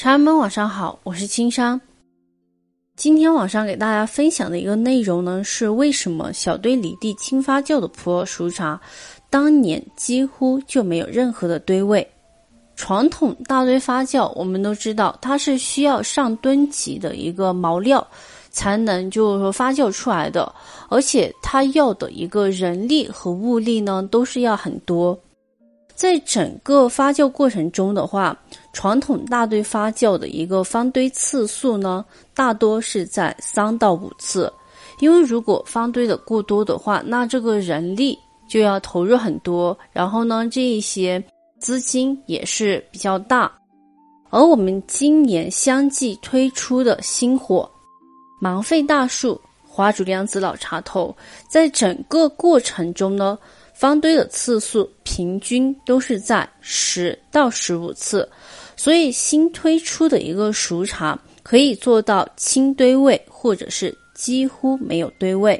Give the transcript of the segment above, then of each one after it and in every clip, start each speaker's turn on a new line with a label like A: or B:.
A: 茶友们晚上好，我是青山。今天晚上给大家分享的一个内容呢，是为什么小堆离地轻发酵的普洱熟茶，当年几乎就没有任何的堆味。传统大堆发酵，我们都知道它是需要上吨级的一个毛料才能就是说发酵出来的，而且它要的一个人力和物力呢，都是要很多。在整个发酵过程中的话，传统大堆发酵的一个方堆次数呢，大多是在三到五次。因为如果方堆的过多的话，那这个人力就要投入很多，然后呢，这一些资金也是比较大。而我们今年相继推出的新货——芒费大树花竹良子老茶头，在整个过程中呢。方堆的次数平均都是在十到十五次，所以新推出的一个熟茶可以做到轻堆味，或者是几乎没有堆味，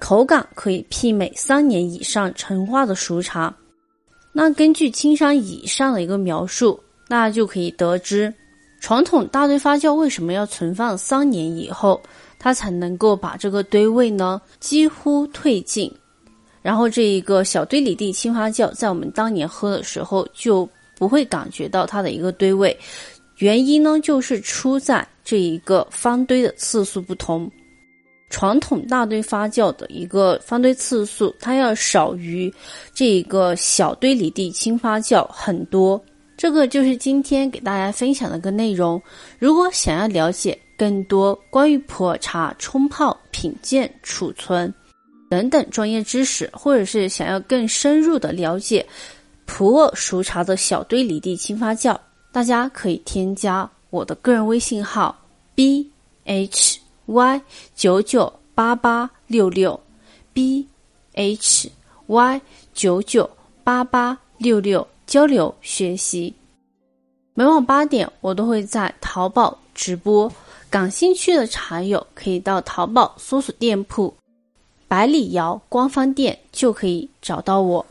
A: 口感可以媲美三年以上陈化的熟茶。那根据青山以上的一个描述，大家就可以得知，传统大堆发酵为什么要存放三年以后，它才能够把这个堆味呢几乎褪尽。然后这一个小堆里地青花酵，在我们当年喝的时候就不会感觉到它的一个堆味，原因呢就是出在这一个方堆的次数不同。传统大堆发酵的一个方堆次数，它要少于这一个小堆里地青发酵很多。这个就是今天给大家分享的一个内容。如果想要了解更多关于普洱茶冲泡、品鉴、储存。等等专业知识，或者是想要更深入的了解普洱熟茶的小堆离地轻发酵，大家可以添加我的个人微信号 b h y 九九八八六六 b h y 九九八八六六交流学习。每晚八点，我都会在淘宝直播，感兴趣的茶友可以到淘宝搜索店铺。百里窑官方店就可以找到我。